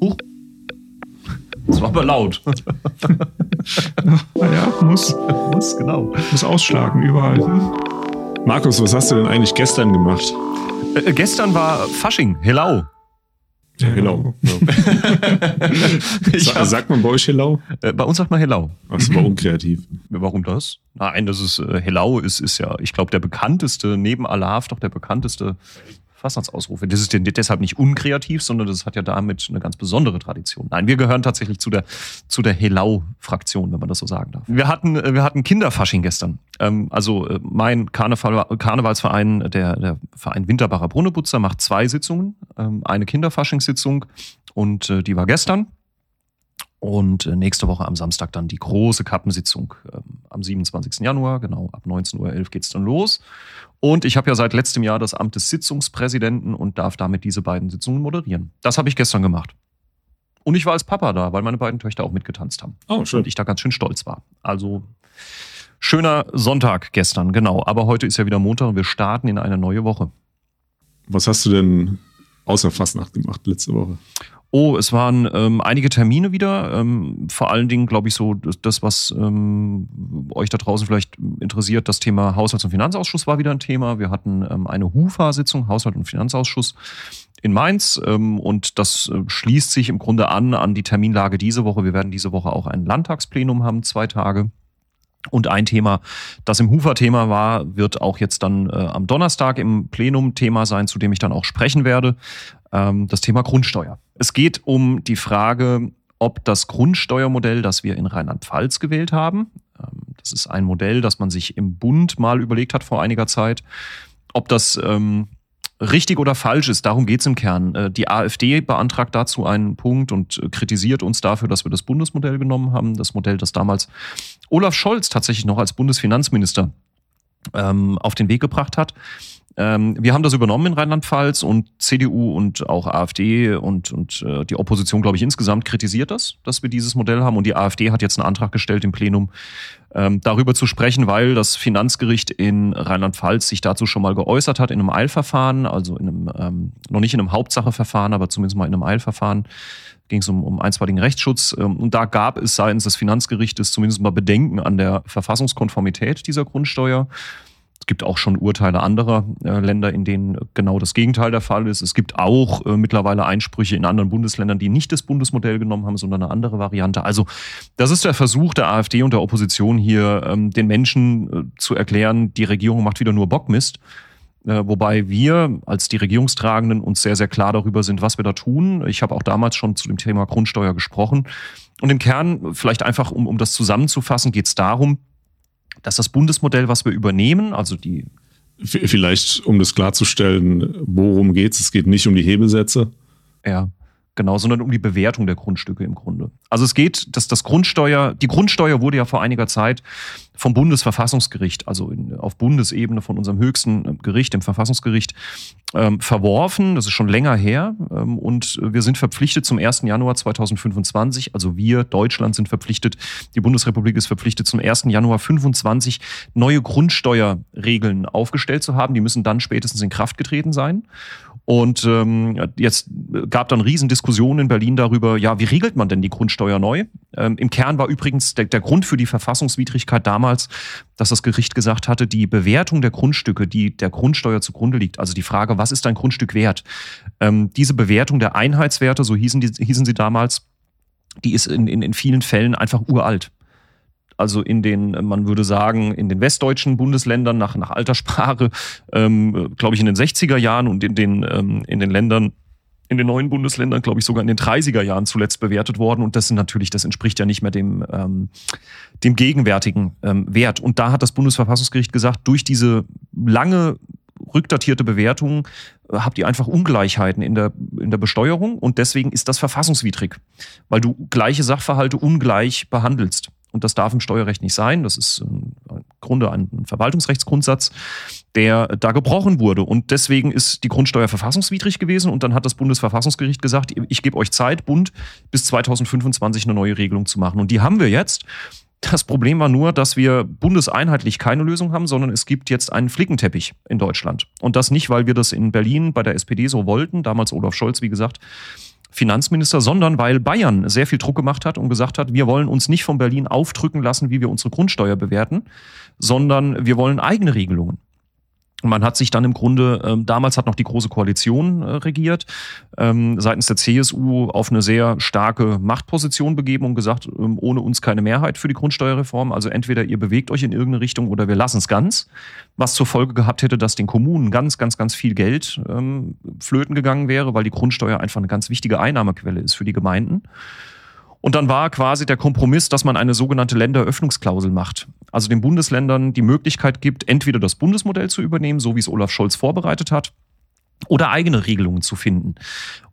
Huch. Das war aber laut. naja, muss. Muss, genau. Muss ausschlagen, überall. Markus, was hast du denn eigentlich gestern gemacht? Äh, gestern war Fasching, Hello. Ja, genau. Ja. sagt man bei euch Hello? Äh, bei uns sagt man Hello. Das war unkreativ. Warum das? Nein, das ist äh, Hello ist, ist ja, ich glaube, der bekannteste, neben Alaf doch der bekannteste Fastnachtsausrufe. Das ist deshalb nicht unkreativ, sondern das hat ja damit eine ganz besondere Tradition. Nein, wir gehören tatsächlich zu der, zu der Helau-Fraktion, wenn man das so sagen darf. Wir hatten, äh, wir hatten Kinderfasching gestern. Ähm, also äh, mein Karneval, Karnevalsverein, der, der Verein Winterbacher Brunneputzer, macht zwei Sitzungen. Ähm, eine Kinderfaschingssitzung und äh, die war gestern. Und nächste Woche am Samstag dann die große Kappensitzung ähm, am 27. Januar, genau ab 19.11 Uhr geht's dann los. Und ich habe ja seit letztem Jahr das Amt des Sitzungspräsidenten und darf damit diese beiden Sitzungen moderieren. Das habe ich gestern gemacht. Und ich war als Papa da, weil meine beiden Töchter auch mitgetanzt haben. Oh, schön. Und ich da ganz schön stolz war. Also schöner Sonntag gestern, genau. Aber heute ist ja wieder Montag und wir starten in eine neue Woche. Was hast du denn außer Fastnacht gemacht letzte Woche? Oh, es waren ähm, einige Termine wieder. Ähm, vor allen Dingen, glaube ich, so das, was ähm, euch da draußen vielleicht interessiert, das Thema Haushalts- und Finanzausschuss war wieder ein Thema. Wir hatten ähm, eine HUFA-Sitzung, Haushalt- und Finanzausschuss in Mainz. Ähm, und das äh, schließt sich im Grunde an an die Terminlage diese Woche. Wir werden diese Woche auch ein Landtagsplenum haben, zwei Tage. Und ein Thema, das im Hufer-Thema war, wird auch jetzt dann äh, am Donnerstag im Plenum Thema sein, zu dem ich dann auch sprechen werde. Ähm, das Thema Grundsteuer. Es geht um die Frage, ob das Grundsteuermodell, das wir in Rheinland-Pfalz gewählt haben, ähm, das ist ein Modell, das man sich im Bund mal überlegt hat vor einiger Zeit, ob das ähm, richtig oder falsch ist. Darum geht es im Kern. Äh, die AfD beantragt dazu einen Punkt und äh, kritisiert uns dafür, dass wir das Bundesmodell genommen haben. Das Modell, das damals Olaf Scholz tatsächlich noch als Bundesfinanzminister ähm, auf den Weg gebracht hat. Ähm, wir haben das übernommen in Rheinland-Pfalz und CDU und auch AfD und, und äh, die Opposition, glaube ich, insgesamt kritisiert das, dass wir dieses Modell haben. Und die AfD hat jetzt einen Antrag gestellt im Plenum, ähm, darüber zu sprechen, weil das Finanzgericht in Rheinland-Pfalz sich dazu schon mal geäußert hat in einem Eilverfahren, also in einem, ähm, noch nicht in einem Hauptsacheverfahren, aber zumindest mal in einem Eilverfahren ging es um, um einstweiligen Rechtsschutz. Ähm, und da gab es seitens des Finanzgerichtes zumindest mal Bedenken an der Verfassungskonformität dieser Grundsteuer gibt auch schon Urteile anderer äh, Länder, in denen genau das Gegenteil der Fall ist. Es gibt auch äh, mittlerweile Einsprüche in anderen Bundesländern, die nicht das Bundesmodell genommen haben, sondern eine andere Variante. Also das ist der Versuch der AfD und der Opposition hier, ähm, den Menschen äh, zu erklären, die Regierung macht wieder nur Bockmist. Wobei wir als die Regierungstragenden uns sehr, sehr klar darüber sind, was wir da tun. Ich habe auch damals schon zu dem Thema Grundsteuer gesprochen. Und im Kern, vielleicht einfach, um, um das zusammenzufassen, geht es darum, dass das Bundesmodell, was wir übernehmen, also die. Vielleicht, um das klarzustellen, worum geht es? Es geht nicht um die Hebelsätze. Ja. Genau, sondern um die Bewertung der Grundstücke im Grunde. Also es geht, dass das Grundsteuer, die Grundsteuer wurde ja vor einiger Zeit vom Bundesverfassungsgericht, also in, auf Bundesebene von unserem höchsten äh, Gericht, dem Verfassungsgericht, ähm, verworfen. Das ist schon länger her. Ähm, und wir sind verpflichtet zum 1. Januar 2025, also wir, Deutschland, sind verpflichtet, die Bundesrepublik ist verpflichtet, zum 1. Januar 25 neue Grundsteuerregeln aufgestellt zu haben. Die müssen dann spätestens in Kraft getreten sein. Und ähm, jetzt gab dann Riesendiskussionen in Berlin darüber, ja, wie regelt man denn die Grundsteuer neu? Ähm, Im Kern war übrigens der, der Grund für die Verfassungswidrigkeit damals, dass das Gericht gesagt hatte, die Bewertung der Grundstücke, die der Grundsteuer zugrunde liegt, also die Frage, was ist ein Grundstück wert? Ähm, diese Bewertung der Einheitswerte, so hießen, die, hießen sie damals, die ist in, in, in vielen Fällen einfach uralt also in den, man würde sagen, in den westdeutschen Bundesländern nach, nach Alterssprache, ähm, glaube ich, in den 60er Jahren und in den, ähm, in den Ländern, in den neuen Bundesländern, glaube ich, sogar in den 30er Jahren zuletzt bewertet worden. Und das sind natürlich, das entspricht ja nicht mehr dem, ähm, dem gegenwärtigen ähm, Wert. Und da hat das Bundesverfassungsgericht gesagt, durch diese lange rückdatierte Bewertung äh, habt ihr einfach Ungleichheiten in der, in der Besteuerung und deswegen ist das verfassungswidrig, weil du gleiche Sachverhalte ungleich behandelst. Und das darf im Steuerrecht nicht sein. Das ist im Grunde ein Verwaltungsrechtsgrundsatz, der da gebrochen wurde. Und deswegen ist die Grundsteuer verfassungswidrig gewesen. Und dann hat das Bundesverfassungsgericht gesagt, ich gebe euch Zeit, Bund, bis 2025 eine neue Regelung zu machen. Und die haben wir jetzt. Das Problem war nur, dass wir bundeseinheitlich keine Lösung haben, sondern es gibt jetzt einen Flickenteppich in Deutschland. Und das nicht, weil wir das in Berlin bei der SPD so wollten, damals Olaf Scholz, wie gesagt, Finanzminister, sondern weil Bayern sehr viel Druck gemacht hat und gesagt hat, wir wollen uns nicht von Berlin aufdrücken lassen, wie wir unsere Grundsteuer bewerten, sondern wir wollen eigene Regelungen. Man hat sich dann im Grunde, ähm, damals hat noch die Große Koalition äh, regiert, ähm, seitens der CSU auf eine sehr starke Machtposition begeben und gesagt, ähm, ohne uns keine Mehrheit für die Grundsteuerreform. Also entweder ihr bewegt euch in irgendeine Richtung oder wir lassen es ganz. Was zur Folge gehabt hätte, dass den Kommunen ganz, ganz, ganz viel Geld ähm, flöten gegangen wäre, weil die Grundsteuer einfach eine ganz wichtige Einnahmequelle ist für die Gemeinden. Und dann war quasi der Kompromiss, dass man eine sogenannte Länderöffnungsklausel macht. Also den Bundesländern die Möglichkeit gibt, entweder das Bundesmodell zu übernehmen, so wie es Olaf Scholz vorbereitet hat, oder eigene Regelungen zu finden.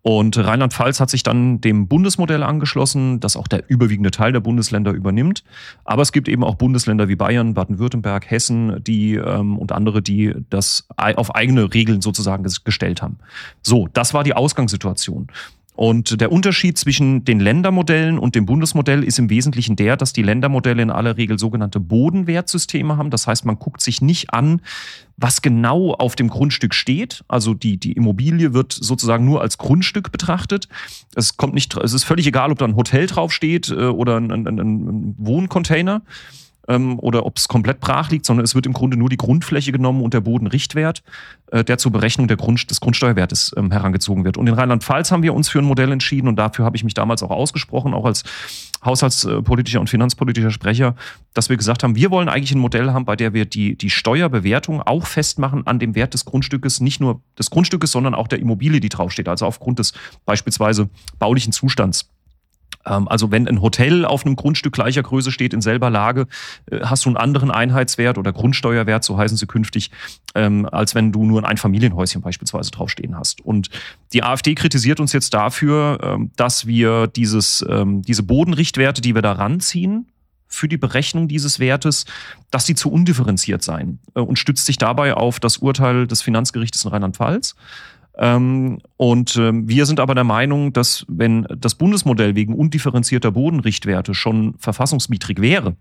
Und Rheinland-Pfalz hat sich dann dem Bundesmodell angeschlossen, das auch der überwiegende Teil der Bundesländer übernimmt. Aber es gibt eben auch Bundesländer wie Bayern, Baden-Württemberg, Hessen, die ähm, und andere, die das auf eigene Regeln sozusagen gestellt haben. So, das war die Ausgangssituation. Und der Unterschied zwischen den Ländermodellen und dem Bundesmodell ist im Wesentlichen der, dass die Ländermodelle in aller Regel sogenannte Bodenwertsysteme haben. Das heißt, man guckt sich nicht an, was genau auf dem Grundstück steht. Also die, die Immobilie wird sozusagen nur als Grundstück betrachtet. Es kommt nicht, es ist völlig egal, ob da ein Hotel draufsteht äh, oder ein, ein, ein Wohncontainer ähm, oder ob es komplett brach liegt, sondern es wird im Grunde nur die Grundfläche genommen und der Bodenrichtwert, äh, der zur Berechnung der Grund, des Grundsteuerwertes ähm, herangezogen wird. Und in Rheinland-Pfalz haben wir uns für ein Modell entschieden und dafür habe ich mich damals auch ausgesprochen, auch als haushaltspolitischer und finanzpolitischer Sprecher, dass wir gesagt haben, wir wollen eigentlich ein Modell haben, bei der wir die, die Steuerbewertung auch festmachen an dem Wert des Grundstückes, nicht nur des Grundstückes, sondern auch der Immobilie, die draufsteht, also aufgrund des beispielsweise baulichen Zustands. Ähm, also wenn ein Hotel auf einem Grundstück gleicher Größe steht, in selber Lage, äh, hast du einen anderen Einheitswert oder Grundsteuerwert, so heißen sie künftig, ähm, als wenn du nur ein Einfamilienhäuschen beispielsweise draufstehen hast. Und die AfD kritisiert uns jetzt dafür, ähm, dass wir dieses, diese Bodenrichtwerte, die wir da ranziehen, für die Berechnung dieses Wertes, dass sie zu undifferenziert seien äh, und stützt sich dabei auf das Urteil des Finanzgerichtes in Rheinland-Pfalz. Ähm, und ähm, wir sind aber der Meinung, dass wenn das Bundesmodell wegen undifferenzierter Bodenrichtwerte schon verfassungswidrig wäre,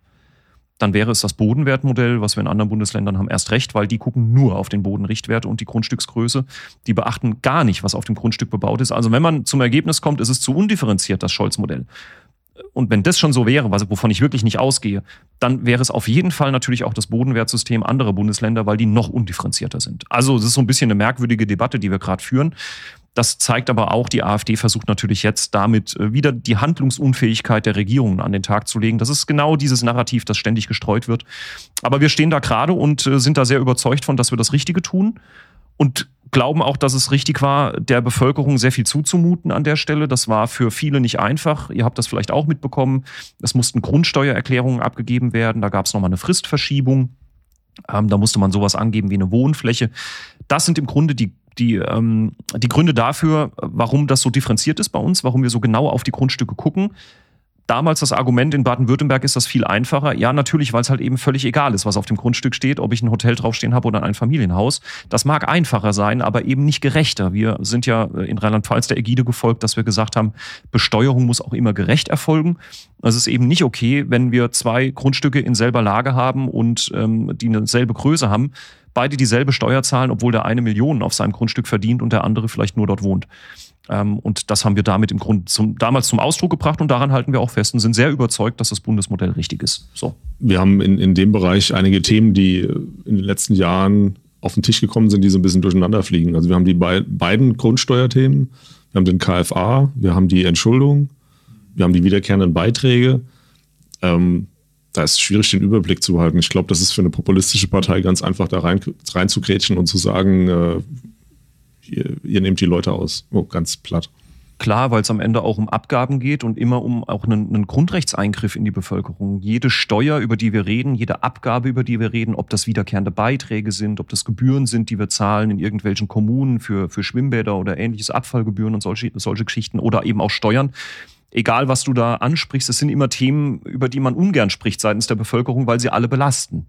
dann wäre es das Bodenwertmodell, was wir in anderen Bundesländern haben, erst recht, weil die gucken nur auf den Bodenrichtwert und die Grundstücksgröße. Die beachten gar nicht, was auf dem Grundstück bebaut ist. Also wenn man zum Ergebnis kommt, ist es zu undifferenziert, das Scholz-Modell und wenn das schon so wäre, was, wovon ich wirklich nicht ausgehe, dann wäre es auf jeden Fall natürlich auch das Bodenwertsystem anderer Bundesländer, weil die noch undifferenzierter sind. Also es ist so ein bisschen eine merkwürdige Debatte, die wir gerade führen. Das zeigt aber auch, die AfD versucht natürlich jetzt damit äh, wieder die Handlungsunfähigkeit der Regierungen an den Tag zu legen. Das ist genau dieses Narrativ, das ständig gestreut wird. Aber wir stehen da gerade und äh, sind da sehr überzeugt von, dass wir das Richtige tun. Und glauben auch, dass es richtig war, der Bevölkerung sehr viel zuzumuten an der Stelle. Das war für viele nicht einfach. Ihr habt das vielleicht auch mitbekommen. Es mussten Grundsteuererklärungen abgegeben werden. Da gab es nochmal eine Fristverschiebung. Ähm, da musste man sowas angeben wie eine Wohnfläche. Das sind im Grunde die die, ähm, die Gründe dafür, warum das so differenziert ist bei uns, warum wir so genau auf die Grundstücke gucken damals das Argument, in Baden-Württemberg ist das viel einfacher. Ja, natürlich, weil es halt eben völlig egal ist, was auf dem Grundstück steht, ob ich ein Hotel draufstehen habe oder ein Familienhaus. Das mag einfacher sein, aber eben nicht gerechter. Wir sind ja in Rheinland-Pfalz der Ägide gefolgt, dass wir gesagt haben, Besteuerung muss auch immer gerecht erfolgen. Es ist eben nicht okay, wenn wir zwei Grundstücke in selber Lage haben und ähm, die eine selbe Größe haben, beide dieselbe Steuer zahlen, obwohl der eine Millionen auf seinem Grundstück verdient und der andere vielleicht nur dort wohnt. Ähm, und das haben wir damit im Grunde zum, damals zum Ausdruck gebracht und daran halten wir auch fest und sind sehr überzeugt, dass das Bundesmodell richtig ist. So. Wir haben in, in dem Bereich einige Themen, die in den letzten Jahren auf den Tisch gekommen sind, die so ein bisschen durcheinander fliegen. Also wir haben die be beiden Grundsteuerthemen, wir haben den KFA, wir haben die Entschuldung, wir haben die wiederkehrenden Beiträge. Ähm, da ist es schwierig, den Überblick zu behalten. Ich glaube, das ist für eine populistische Partei ganz einfach, da rein, rein zu grätschen und zu sagen, äh, ihr, ihr nehmt die Leute aus. Oh, ganz platt. Klar, weil es am Ende auch um Abgaben geht und immer um auch einen, einen, Grundrechtseingriff in die Bevölkerung. Jede Steuer, über die wir reden, jede Abgabe, über die wir reden, ob das wiederkehrende Beiträge sind, ob das Gebühren sind, die wir zahlen in irgendwelchen Kommunen für, für Schwimmbäder oder ähnliches, Abfallgebühren und solche, solche Geschichten oder eben auch Steuern. Egal, was du da ansprichst, es sind immer Themen, über die man ungern spricht seitens der Bevölkerung, weil sie alle belasten.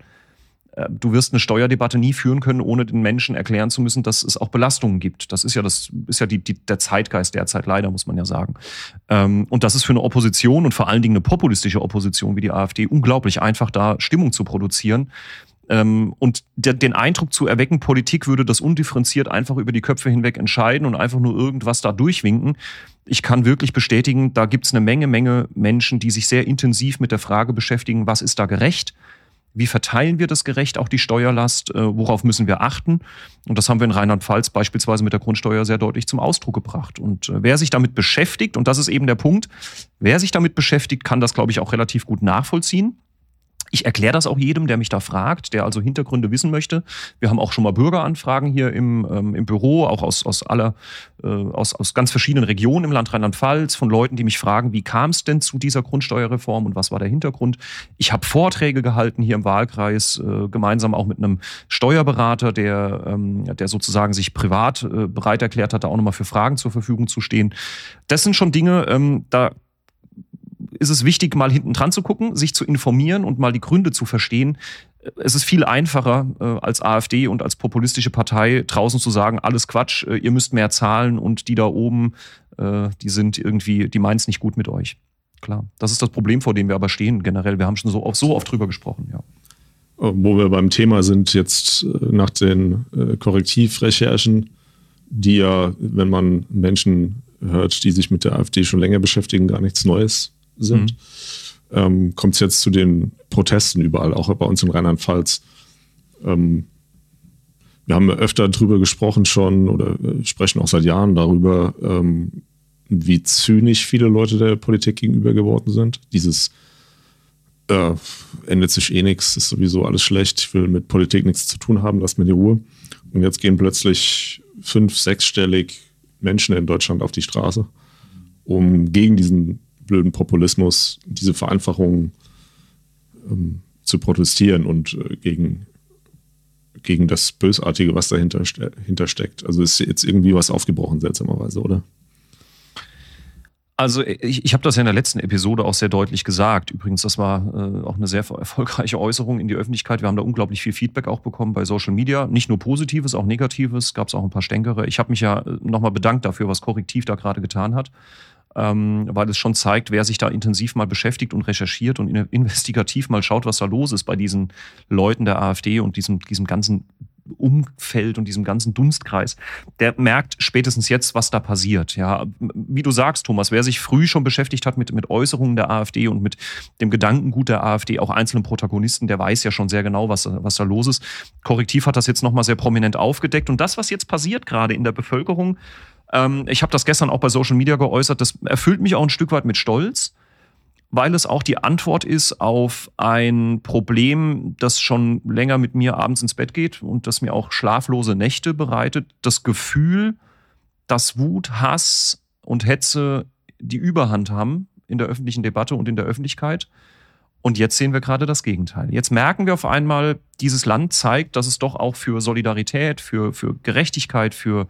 Äh, du wirst eine Steuerdebatte nie führen können, ohne den Menschen erklären zu müssen, dass es auch Belastungen gibt. Das ist ja das ist ja die, die, der Zeitgeist derzeit leider, muss man ja sagen. Ähm, und das ist für eine Opposition und vor allen Dingen eine populistische Opposition wie die AfD unglaublich einfach, da Stimmung zu produzieren. Ähm, und den Eindruck zu erwecken, Politik würde das undifferenziert einfach über die Köpfe hinweg entscheiden und einfach nur irgendwas da durchwinken ich kann wirklich bestätigen, da gibt es eine Menge, Menge Menschen, die sich sehr intensiv mit der Frage beschäftigen, was ist da gerecht? Wie verteilen wir das gerecht, auch die Steuerlast? Äh, worauf müssen wir achten? Und das haben wir in Rheinland-Pfalz beispielsweise mit der Grundsteuer sehr deutlich zum Ausdruck gebracht. Und äh, wer sich damit beschäftigt, und das ist eben der Punkt, wer sich damit beschäftigt, kann das, glaube ich, auch relativ gut nachvollziehen. Ich erkläre das auch jedem, der mich da fragt, der also Hintergründe wissen möchte. Wir haben auch schon mal Bürgeranfragen hier im, ähm, im Büro, auch aus, aus aller, äh, aus, aus ganz verschiedenen Regionen im Land Rheinland-Pfalz, von Leuten, die mich fragen, wie kam es denn zu dieser Grundsteuerreform und was war der Hintergrund? Ich habe Vorträge gehalten hier im Wahlkreis, äh, gemeinsam auch mit einem Steuerberater, der, ähm, der sozusagen sich privat äh, bereit erklärt hat, da auch nochmal für Fragen zur Verfügung zu stehen. Das sind schon Dinge, ähm, da ist es wichtig, mal hinten dran zu gucken, sich zu informieren und mal die Gründe zu verstehen. Es ist viel einfacher äh, als AfD und als populistische Partei draußen zu sagen, alles Quatsch, äh, ihr müsst mehr zahlen und die da oben, äh, die sind irgendwie, die meinen es nicht gut mit euch. Klar, das ist das Problem, vor dem wir aber stehen generell. Wir haben schon so oft, so oft drüber gesprochen, ja. Wo wir beim Thema sind, jetzt äh, nach den äh, Korrektivrecherchen, die ja, wenn man Menschen hört, die sich mit der AfD schon länger beschäftigen, gar nichts Neues sind, mhm. ähm, kommt es jetzt zu den Protesten überall, auch bei uns in Rheinland-Pfalz. Ähm, wir haben öfter darüber gesprochen schon oder äh, sprechen auch seit Jahren darüber, ähm, wie zynisch viele Leute der Politik gegenüber geworden sind. Dieses äh, endet sich eh nichts, ist sowieso alles schlecht, ich will mit Politik nichts zu tun haben, lass mir die Ruhe. Und jetzt gehen plötzlich fünf, sechsstellig Menschen in Deutschland auf die Straße, um gegen diesen blöden Populismus, diese Vereinfachung ähm, zu protestieren und äh, gegen, gegen das Bösartige, was dahinter steckt. Also ist jetzt irgendwie was aufgebrochen, seltsamerweise, oder? Also ich, ich habe das ja in der letzten Episode auch sehr deutlich gesagt. Übrigens, das war äh, auch eine sehr erfolgreiche Äußerung in die Öffentlichkeit. Wir haben da unglaublich viel Feedback auch bekommen bei Social Media. Nicht nur Positives, auch Negatives. Gab es auch ein paar Stänkere. Ich habe mich ja äh, nochmal bedankt dafür, was Korrektiv da gerade getan hat ähm, weil es schon zeigt, wer sich da intensiv mal beschäftigt und recherchiert und investigativ mal schaut, was da los ist bei diesen Leuten der AfD und diesem, diesem ganzen Umfeld und diesem ganzen Dunstkreis, der merkt spätestens jetzt, was da passiert. Ja, wie du sagst, Thomas, wer sich früh schon beschäftigt hat mit, mit Äußerungen der AfD und mit dem Gedankengut der AfD, auch einzelnen Protagonisten, der weiß ja schon sehr genau, was, was da los ist. Korrektiv hat das jetzt nochmal sehr prominent aufgedeckt. Und das, was jetzt passiert gerade in der Bevölkerung, ähm, ich habe das gestern auch bei Social Media geäußert. Das erfüllt mich auch ein Stück weit mit Stolz, weil es auch die Antwort ist auf ein Problem, das schon länger mit mir abends ins Bett geht und das mir auch schlaflose Nächte bereitet. Das Gefühl, dass Wut, Hass und Hetze die Überhand haben in der öffentlichen Debatte und in der Öffentlichkeit. Und jetzt sehen wir gerade das Gegenteil. Jetzt merken wir auf einmal, dieses Land zeigt, dass es doch auch für Solidarität, für, für Gerechtigkeit, für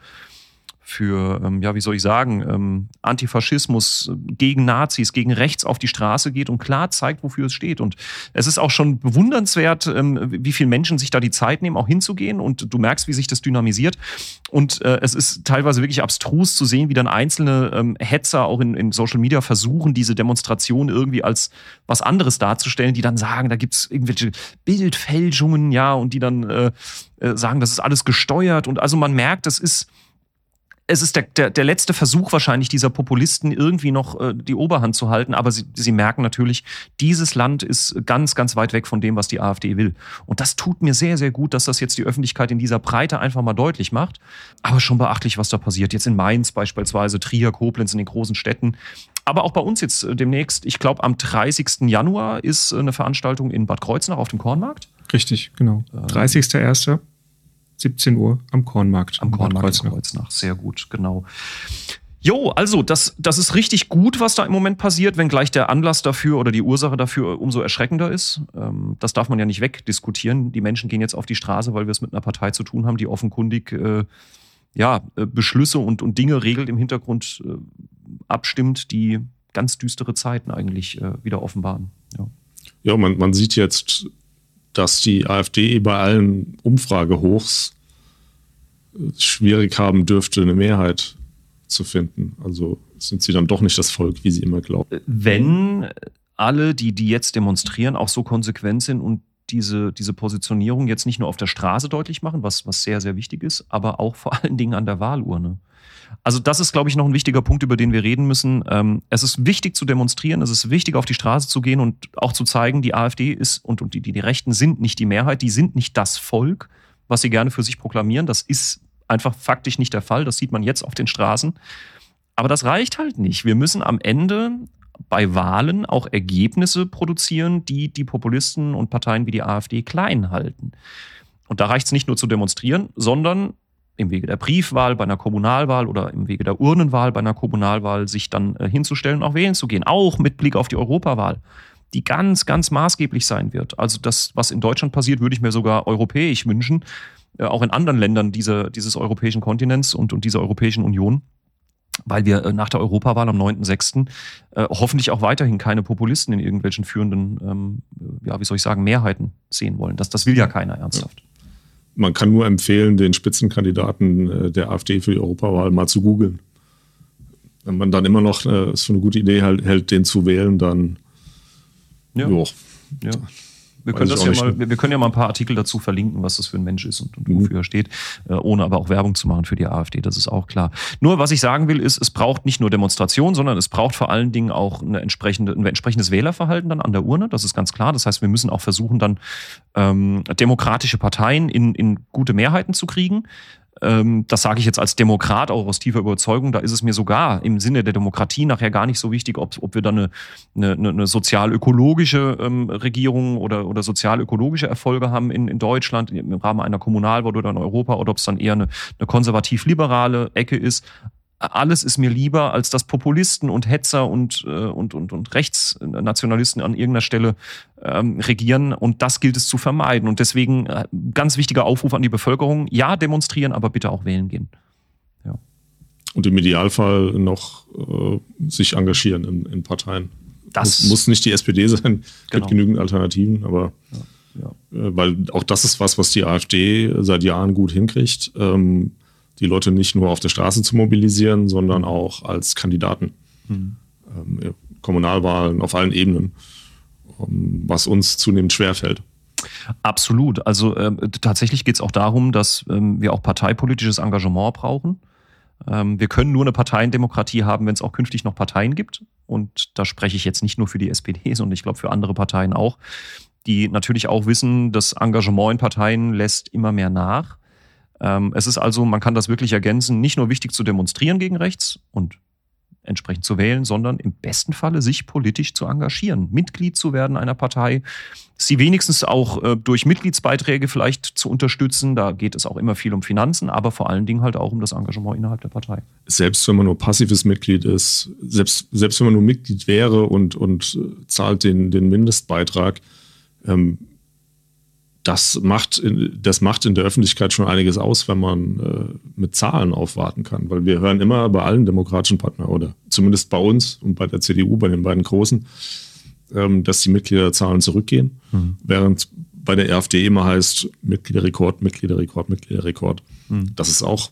für, ähm, ja, wie soll ich sagen, ähm, Antifaschismus gegen Nazis, gegen rechts auf die Straße geht und klar zeigt, wofür es steht. Und es ist auch schon bewundernswert, ähm, wie viele Menschen sich da die Zeit nehmen, auch hinzugehen. Und du merkst, wie sich das dynamisiert. Und äh, es ist teilweise wirklich abstrus zu sehen, wie dann einzelne ähm, Hetzer auch in, in Social Media versuchen, diese Demonstration irgendwie als was anderes darzustellen, die dann sagen, da gibt's irgendwelche Bildfälschungen, ja, und die dann äh, äh, sagen, das ist alles gesteuert. Und also man merkt, das ist es ist der, der, der letzte Versuch wahrscheinlich dieser Populisten, irgendwie noch äh, die Oberhand zu halten. Aber sie, sie merken natürlich, dieses Land ist ganz, ganz weit weg von dem, was die AfD will. Und das tut mir sehr, sehr gut, dass das jetzt die Öffentlichkeit in dieser Breite einfach mal deutlich macht. Aber schon beachtlich, was da passiert. Jetzt in Mainz beispielsweise, Trier, Koblenz, in den großen Städten. Aber auch bei uns jetzt äh, demnächst, ich glaube am 30. Januar ist äh, eine Veranstaltung in Bad Kreuznach auf dem Kornmarkt. Richtig, genau. 30.01. Ähm, 17 Uhr am Kornmarkt. Am Kornmarkt Kreuznach. Kreuznach. Sehr gut, genau. Jo, also das, das ist richtig gut, was da im Moment passiert, wenngleich der Anlass dafür oder die Ursache dafür umso erschreckender ist. Ähm, das darf man ja nicht wegdiskutieren. Die Menschen gehen jetzt auf die Straße, weil wir es mit einer Partei zu tun haben, die offenkundig äh, ja, äh, Beschlüsse und, und Dinge regelt im Hintergrund äh, abstimmt, die ganz düstere Zeiten eigentlich äh, wieder offenbaren. Ja, ja man, man sieht jetzt dass die AfD bei allen Umfragehochs schwierig haben dürfte, eine Mehrheit zu finden. Also sind sie dann doch nicht das Volk, wie sie immer glauben. Wenn alle, die, die jetzt demonstrieren, auch so konsequent sind und diese, diese Positionierung jetzt nicht nur auf der Straße deutlich machen, was, was sehr, sehr wichtig ist, aber auch vor allen Dingen an der Wahlurne. Also das ist, glaube ich, noch ein wichtiger Punkt, über den wir reden müssen. Ähm, es ist wichtig zu demonstrieren, es ist wichtig, auf die Straße zu gehen und auch zu zeigen, die AfD ist und, und die, die Rechten sind nicht die Mehrheit, die sind nicht das Volk, was sie gerne für sich proklamieren. Das ist einfach faktisch nicht der Fall. Das sieht man jetzt auf den Straßen. Aber das reicht halt nicht. Wir müssen am Ende bei Wahlen auch Ergebnisse produzieren, die die Populisten und Parteien wie die AfD klein halten. Und da reicht es nicht nur zu demonstrieren, sondern im Wege der Briefwahl bei einer Kommunalwahl oder im Wege der Urnenwahl bei einer Kommunalwahl sich dann äh, hinzustellen und auch wählen zu gehen, auch mit Blick auf die Europawahl, die ganz, ganz maßgeblich sein wird. Also das, was in Deutschland passiert, würde ich mir sogar europäisch wünschen, äh, auch in anderen Ländern dieser, dieses europäischen Kontinents und, und dieser Europäischen Union weil wir äh, nach der Europawahl am 9.6. Äh, hoffentlich auch weiterhin keine Populisten in irgendwelchen führenden, ähm, ja, wie soll ich sagen, Mehrheiten sehen wollen. Das, das will ja keiner ernsthaft. Man kann nur empfehlen, den Spitzenkandidaten äh, der AfD für die Europawahl mal zu googeln. Wenn man dann immer noch äh, es für eine gute Idee hält, den zu wählen, dann ja. ja. Wir können, das ja mal, wir können ja mal ein paar Artikel dazu verlinken, was das für ein Mensch ist und, und mhm. wofür er steht, äh, ohne aber auch Werbung zu machen für die AfD, das ist auch klar. Nur was ich sagen will, ist, es braucht nicht nur Demonstration, sondern es braucht vor allen Dingen auch eine entsprechende, ein entsprechendes Wählerverhalten dann an der Urne, das ist ganz klar. Das heißt, wir müssen auch versuchen, dann ähm, demokratische Parteien in, in gute Mehrheiten zu kriegen ähm, das sage ich jetzt als Demokrat auch aus tiefer Überzeugung, da ist es mir sogar im Sinne der Demokratie nachher gar nicht so wichtig, ob, ob wir dann eine, eine, eine sozial-ökologische ähm, Regierung oder, oder sozial-ökologische Erfolge haben in, in Deutschland im Rahmen einer Kommunalwahl oder in Europa oder ob es dann eher eine, eine konservativ-liberale Ecke ist alles ist mir lieber, als dass Populisten und Hetzer und, äh, und, und, und Rechtsnationalisten an irgendeiner Stelle ähm, regieren. Und das gilt es zu vermeiden. Und deswegen äh, ganz wichtiger Aufruf an die Bevölkerung. Ja, demonstrieren, aber bitte auch wählen gehen. Ja. Und im Idealfall noch äh, sich engagieren in, in Parteien. Das muss, muss, nicht die SPD sein, genau. gibt genügend Alternativen, aber ja, ja. Äh, weil auch das ist was, was die AfD seit Jahren gut hinkriegt. Ähm, die Leute nicht nur auf der Straße zu mobilisieren, sondern auch als Kandidaten. Mhm. Ähm, Kommunalwahlen auf allen Ebenen, ähm, was uns zunehmend schwerfällt. Absolut. Also ähm, tatsächlich geht es auch darum, dass ähm, wir auch parteipolitisches Engagement brauchen. Ähm, wir können nur eine Parteiendemokratie haben, wenn es auch künftig noch Parteien gibt. Und da spreche ich jetzt nicht nur für die SPD, sondern ich glaube für andere Parteien auch, die natürlich auch wissen, das Engagement in Parteien lässt immer mehr nach. Ähm, es ist also, man kann das wirklich ergänzen, nicht nur wichtig zu demonstrieren gegen rechts und entsprechend zu wählen, sondern im besten Falle sich politisch zu engagieren, Mitglied zu werden einer Partei, sie wenigstens auch äh, durch Mitgliedsbeiträge vielleicht zu unterstützen. Da geht es auch immer viel um Finanzen, aber vor allen Dingen halt auch um das Engagement innerhalb der Partei. Selbst wenn man nur passives Mitglied ist, selbst, selbst wenn man nur Mitglied wäre und, und äh, zahlt den, den Mindestbeitrag, ähm, das macht, das macht in der Öffentlichkeit schon einiges aus, wenn man äh, mit Zahlen aufwarten kann. Weil wir hören immer bei allen demokratischen Partnern oder zumindest bei uns und bei der CDU, bei den beiden Großen, ähm, dass die Mitgliederzahlen zurückgehen, mhm. während bei der AfD immer heißt Mitgliederrekord, Mitgliederrekord, Mitgliederrekord. Mhm. Das ist auch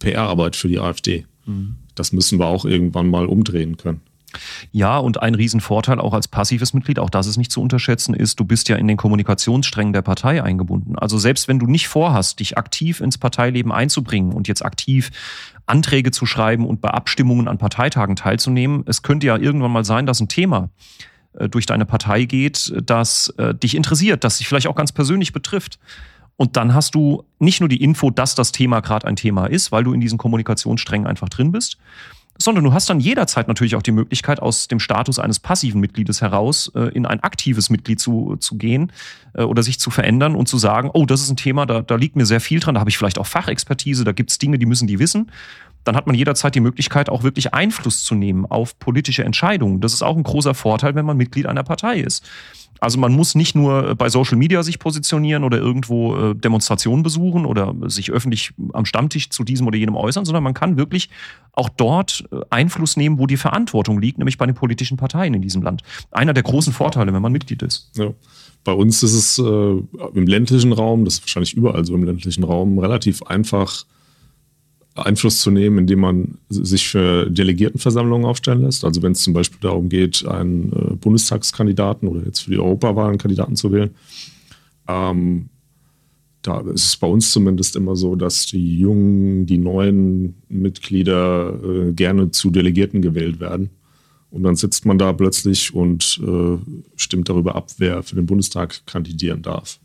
PR-Arbeit für die AfD. Mhm. Das müssen wir auch irgendwann mal umdrehen können. Ja, und ein Riesenvorteil auch als passives Mitglied, auch das ist nicht zu unterschätzen, ist, du bist ja in den Kommunikationssträngen der Partei eingebunden. Also selbst wenn du nicht vorhast, dich aktiv ins Parteileben einzubringen und jetzt aktiv Anträge zu schreiben und bei Abstimmungen an Parteitagen teilzunehmen, es könnte ja irgendwann mal sein, dass ein Thema äh, durch deine Partei geht, das äh, dich interessiert, das dich vielleicht auch ganz persönlich betrifft. Und dann hast du nicht nur die Info, dass das Thema gerade ein Thema ist, weil du in diesen Kommunikationssträngen einfach drin bist, sondern du hast dann jederzeit natürlich auch die Möglichkeit, aus dem Status eines passiven Mitgliedes heraus äh, in ein aktives Mitglied zu, zu gehen äh, oder sich zu verändern und zu sagen, oh, das ist ein Thema, da, da liegt mir sehr viel dran, da habe ich vielleicht auch Fachexpertise, da gibt es Dinge, die müssen die wissen. Dann hat man jederzeit die Möglichkeit, auch wirklich Einfluss zu nehmen auf politische Entscheidungen. Das ist auch ein großer Vorteil, wenn man Mitglied einer Partei ist. Also man muss nicht nur äh, bei Social Media sich positionieren oder irgendwo äh, Demonstrationen besuchen oder sich öffentlich am Stammtisch zu diesem oder jenem äußern, sondern man kann wirklich auch dort äh, Einfluss nehmen, wo die Verantwortung liegt, nämlich bei den politischen Parteien in diesem Land. Einer der großen Vorteile, wenn man Mitglied ist. Ja. Bei uns ist es äh, im ländlichen Raum, das ist wahrscheinlich überall so im ländlichen Raum, relativ einfach, Einfluss zu nehmen, indem man sich für Delegiertenversammlungen aufstellen lässt. Also wenn es zum Beispiel darum geht, einen äh, Bundestagskandidaten oder jetzt für die Europawahl einen Kandidaten zu wählen, Ähm, da ist es bei uns zumindest immer so, dass die jungen, die neuen Mitglieder äh, gerne zu Delegierten gewählt werden. Und dann sitzt man da plötzlich und äh, stimmt darüber ab, wer für den Bundestag kandidieren darf.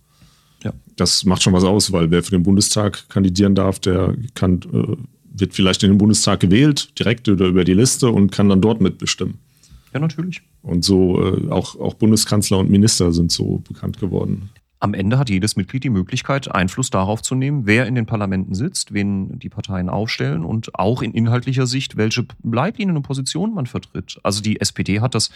Ja. Das macht schon was aus, weil wer für den Bundestag kandidieren darf, der kann, äh, wird vielleicht in den Bundestag gewählt, direkt oder über die Liste und kann dann dort mitbestimmen. Ja, natürlich. Und so äh, auch, auch Bundeskanzler und Minister sind so bekannt geworden. Am Ende hat jedes Mitglied die Möglichkeit, Einfluss darauf zu nehmen, wer in den Parlamenten sitzt, wen die Parteien aufstellen und auch in inhaltlicher Sicht, welche Leitlinien und Positionen man vertritt. Also die SPD hat das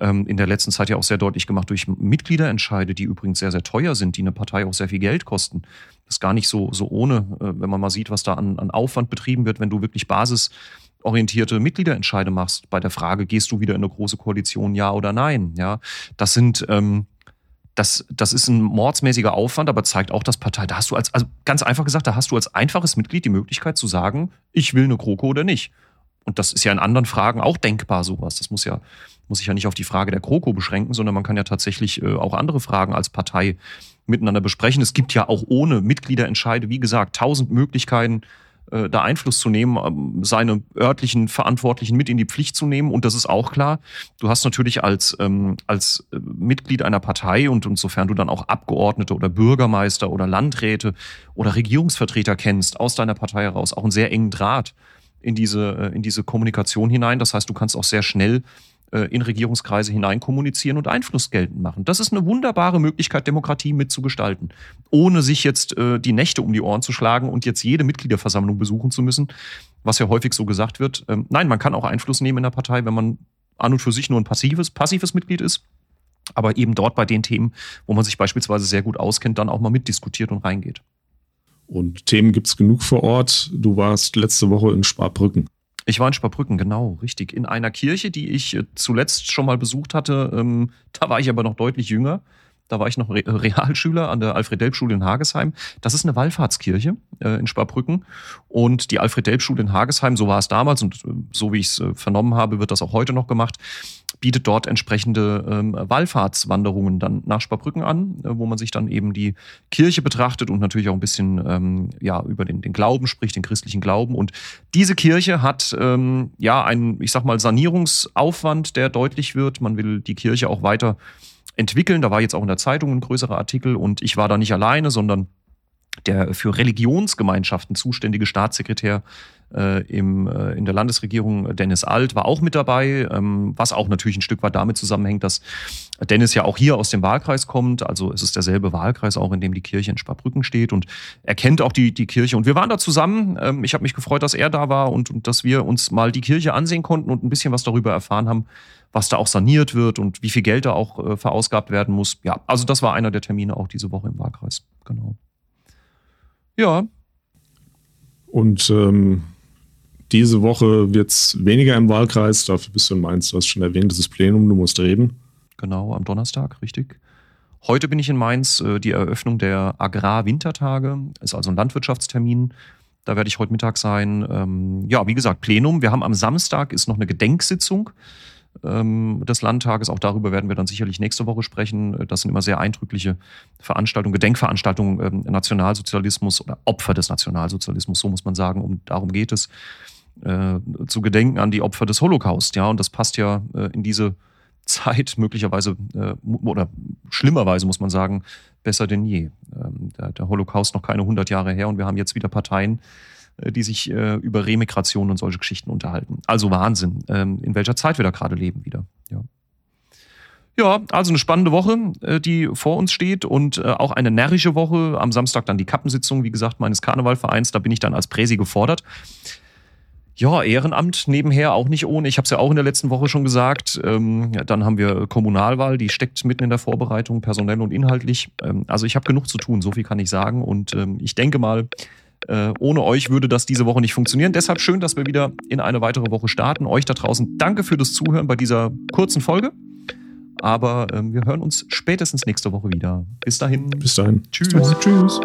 ähm, in der letzten Zeit ja auch sehr deutlich gemacht durch Mitgliederentscheide, die übrigens sehr, sehr teuer sind, die eine Partei auch sehr viel Geld kosten. Das ist gar nicht so, so ohne, äh, wenn man mal sieht, was da an, an Aufwand betrieben wird, wenn du wirklich basisorientierte Mitgliederentscheide machst bei der Frage, gehst du wieder in eine große Koalition, ja oder nein? Ja, das sind ähm, das, das ist ein mordsmäßiger Aufwand, aber zeigt auch, dass Partei, da hast du als, also ganz einfach gesagt, da hast du als einfaches Mitglied die Möglichkeit zu sagen, ich will eine GroKo oder nicht. Und das ist ja in anderen Fragen auch denkbar, sowas. Das muss ja, muss sich ja nicht auf die Frage der GroKo beschränken, sondern man kann ja tatsächlich äh, auch andere Fragen als Partei miteinander besprechen. Es gibt ja auch ohne Mitgliederentscheide, wie gesagt, tausend Möglichkeiten, äh, da Einfluss zu nehmen, ähm, seine örtlichen Verantwortlichen mit in die Pflicht zu nehmen. Und das ist auch klar. Du hast natürlich als, ähm, als äh, Mitglied einer Partei und insofern du dann auch Abgeordnete oder Bürgermeister oder Landräte oder Regierungsvertreter kennst aus deiner Partei heraus auch einen sehr engen Draht in diese, äh, in diese Kommunikation hinein. Das heißt, du kannst auch sehr schnell in Regierungskreise hinein kommunizieren und Einfluss geltend machen. Das ist eine wunderbare Möglichkeit, Demokratie mitzugestalten, ohne sich jetzt äh, die Nächte um die Ohren zu schlagen und jetzt jede Mitgliederversammlung besuchen zu müssen, was ja häufig so gesagt wird. Ähm, nein, man kann auch Einfluss nehmen in der Partei, wenn man an und für sich nur ein passives, passives Mitglied ist, aber eben dort bei den Themen, wo man sich beispielsweise sehr gut auskennt, dann auch mal mitdiskutiert und reingeht. Und Themen gibt es genug vor Ort. Du warst letzte Woche in Sparbrücken. Ich war in Sparbrücken, genau, richtig. In einer Kirche, die ich äh, zuletzt schon mal besucht hatte. Ähm, da war ich aber noch deutlich jünger. Da war ich noch Realschüler an der Alfred-Delp-Schule in Hagesheim. Das ist eine Wallfahrtskirche äh, in Sparbrücken. Und die Alfred-Delp-Schule in Hagesheim, so war es damals und äh, so wie ich es äh, vernommen habe, wird das auch heute noch gemacht, bietet dort entsprechende ähm, Wallfahrtswanderungen dann nach Sparbrücken an, äh, wo man sich dann eben die Kirche betrachtet und natürlich auch ein bisschen ähm, ja über den, den Glauben spricht, den christlichen Glauben. Und diese Kirche hat ähm, ja einen, ich sag mal, Sanierungsaufwand, der deutlich wird. Man will die Kirche auch weiter entwickeln. Da war jetzt auch in der Zeitung ein größerer Artikel und ich war da nicht alleine, sondern der für Religionsgemeinschaften zuständige Staatssekretär äh, im, äh, in der Landesregierung, Dennis Alt, war auch mit dabei, ähm, was auch natürlich ein Stück weit damit zusammenhängt, dass Dennis ja auch hier aus dem Wahlkreis kommt. Also es ist derselbe Wahlkreis, auch in dem die Kirche in Sparbrücken steht und er kennt auch die, die Kirche. Und wir waren da zusammen. Ähm, ich habe mich gefreut, dass er da war und, und dass wir uns mal die Kirche ansehen konnten und ein bisschen was darüber erfahren haben, was da auch saniert wird und wie viel Geld da auch äh, verausgabt werden muss. Ja, also das war einer der Termine auch diese Woche im Wahlkreis. Genau. Ja. Und ähm, diese Woche wird es weniger im Wahlkreis, dafür bist du in Mainz, du hast schon erwähnt, das ist Plenum, du musst reden. Genau, am Donnerstag, richtig. Heute bin ich in Mainz, äh, die Eröffnung der Agrar-Wintertage, ist also ein Landwirtschaftstermin. Da werde ich heute Mittag sein. Ähm, ja, wie gesagt, Plenum. Wir haben am Samstag ist noch eine Gedenksitzung des Landtages. Auch darüber werden wir dann sicherlich nächste Woche sprechen. Das sind immer sehr eindrückliche Veranstaltungen, Gedenkveranstaltungen ähm, Nationalsozialismus oder Opfer des Nationalsozialismus, so muss man sagen, um darum geht es, äh, zu gedenken an die Opfer des Holocaust. Ja, und das passt ja äh, in diese Zeit möglicherweise äh, oder schlimmerweise muss man sagen, besser denn je. Ähm, der, der Holocaust noch keine 100 Jahre her und wir haben jetzt wieder Parteien, äh, die sich äh, über Remigration und solche Geschichten unterhalten. Also Wahnsinn, ähm, in welcher Zeit wir da gerade leben wieder. Ja. Ja, also eine spannende Woche, äh, die vor uns steht und äh, auch eine närrische Woche. Am Samstag dann die Kappensitzung, wie gesagt, meines Karnevalvereins. Da bin ich dann als Präsi gefordert. Ja, Ehrenamt nebenher auch nicht ohne. Ich habe es ja auch in der letzten Woche schon gesagt. Ähm, dann haben wir Kommunalwahl, die steckt mitten in der Vorbereitung, personell und inhaltlich. Ähm, also ich habe genug zu tun, so viel kann ich sagen. Und ähm, ich denke mal, äh, ohne euch würde das diese Woche nicht funktionieren. Deshalb schön, dass wir wieder in eine weitere Woche starten. Euch da draußen danke für das Zuhören bei dieser kurzen Folge. Aber ähm, wir hören uns spätestens nächste Woche wieder. Bis dahin. Bis dahin. Tschüss. Tschüss.